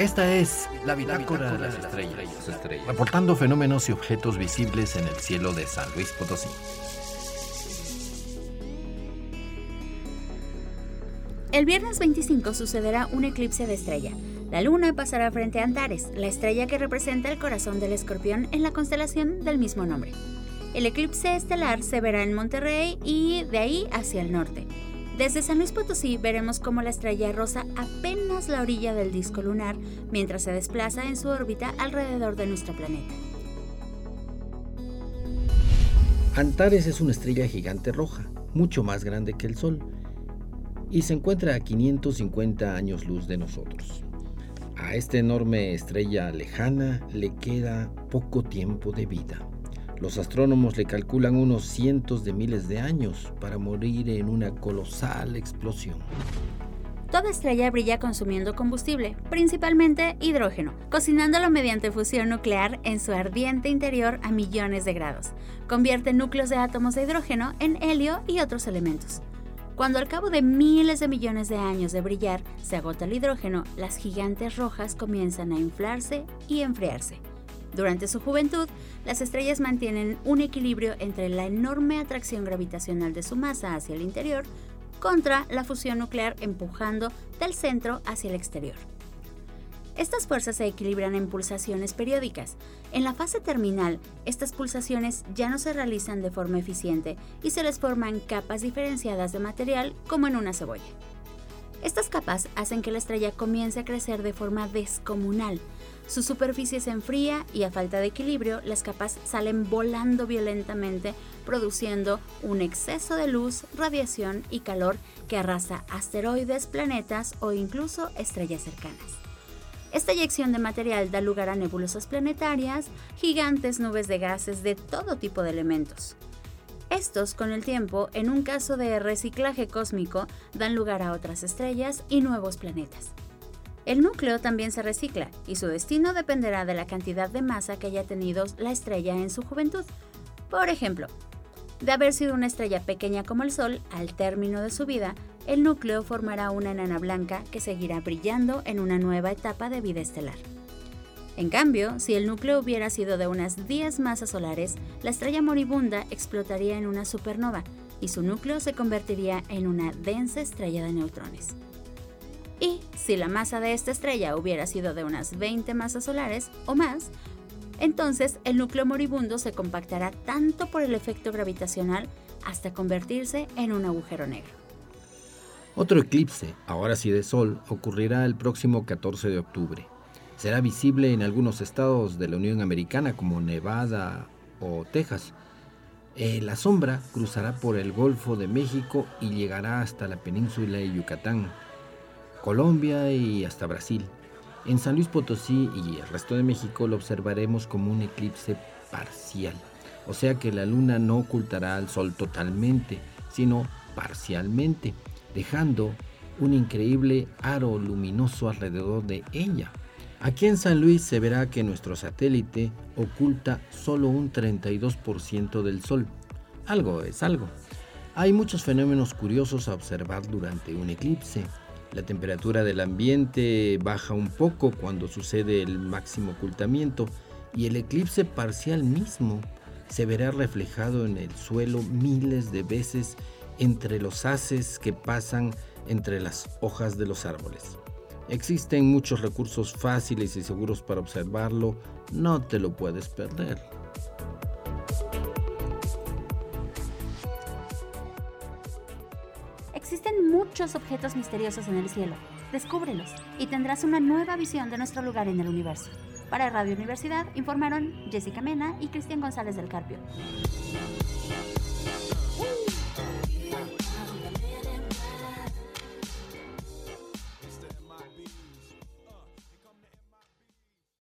Esta es la bitácora de las estrellas, reportando fenómenos y objetos visibles en el cielo de San Luis Potosí. El viernes 25 sucederá un eclipse de estrella. La luna pasará frente a Antares, la estrella que representa el corazón del escorpión en la constelación del mismo nombre. El eclipse estelar se verá en Monterrey y de ahí hacia el norte. Desde San Luis Potosí veremos cómo la estrella rosa apenas la orilla del disco lunar mientras se desplaza en su órbita alrededor de nuestro planeta. Antares es una estrella gigante roja, mucho más grande que el Sol, y se encuentra a 550 años luz de nosotros. A esta enorme estrella lejana le queda poco tiempo de vida. Los astrónomos le calculan unos cientos de miles de años para morir en una colosal explosión. Toda estrella brilla consumiendo combustible, principalmente hidrógeno, cocinándolo mediante fusión nuclear en su ardiente interior a millones de grados. Convierte núcleos de átomos de hidrógeno en helio y otros elementos. Cuando al cabo de miles de millones de años de brillar se agota el hidrógeno, las gigantes rojas comienzan a inflarse y enfriarse. Durante su juventud, las estrellas mantienen un equilibrio entre la enorme atracción gravitacional de su masa hacia el interior contra la fusión nuclear empujando del centro hacia el exterior. Estas fuerzas se equilibran en pulsaciones periódicas. En la fase terminal, estas pulsaciones ya no se realizan de forma eficiente y se les forman capas diferenciadas de material como en una cebolla. Estas capas hacen que la estrella comience a crecer de forma descomunal, su superficie se enfría y a falta de equilibrio las capas salen volando violentamente, produciendo un exceso de luz, radiación y calor que arrasa asteroides, planetas o incluso estrellas cercanas. Esta eyección de material da lugar a nebulosas planetarias, gigantes nubes de gases de todo tipo de elementos. Estos, con el tiempo, en un caso de reciclaje cósmico, dan lugar a otras estrellas y nuevos planetas. El núcleo también se recicla y su destino dependerá de la cantidad de masa que haya tenido la estrella en su juventud. Por ejemplo, de haber sido una estrella pequeña como el Sol, al término de su vida, el núcleo formará una enana blanca que seguirá brillando en una nueva etapa de vida estelar. En cambio, si el núcleo hubiera sido de unas 10 masas solares, la estrella moribunda explotaría en una supernova y su núcleo se convertiría en una densa estrella de neutrones. Si la masa de esta estrella hubiera sido de unas 20 masas solares o más, entonces el núcleo moribundo se compactará tanto por el efecto gravitacional hasta convertirse en un agujero negro. Otro eclipse, ahora sí de sol, ocurrirá el próximo 14 de octubre. Será visible en algunos estados de la Unión Americana como Nevada o Texas. Eh, la sombra cruzará por el Golfo de México y llegará hasta la península de Yucatán Colombia y hasta Brasil. En San Luis Potosí y el resto de México lo observaremos como un eclipse parcial, o sea que la luna no ocultará al sol totalmente, sino parcialmente, dejando un increíble aro luminoso alrededor de ella. Aquí en San Luis se verá que nuestro satélite oculta solo un 32% del sol. Algo es algo. Hay muchos fenómenos curiosos a observar durante un eclipse. La temperatura del ambiente baja un poco cuando sucede el máximo ocultamiento y el eclipse parcial mismo se verá reflejado en el suelo miles de veces entre los haces que pasan entre las hojas de los árboles. Existen muchos recursos fáciles y seguros para observarlo, no te lo puedes perder. Existen muchos objetos misteriosos en el cielo. Descúbrelos y tendrás una nueva visión de nuestro lugar en el universo. Para Radio Universidad informaron Jessica Mena y Cristian González del Carpio.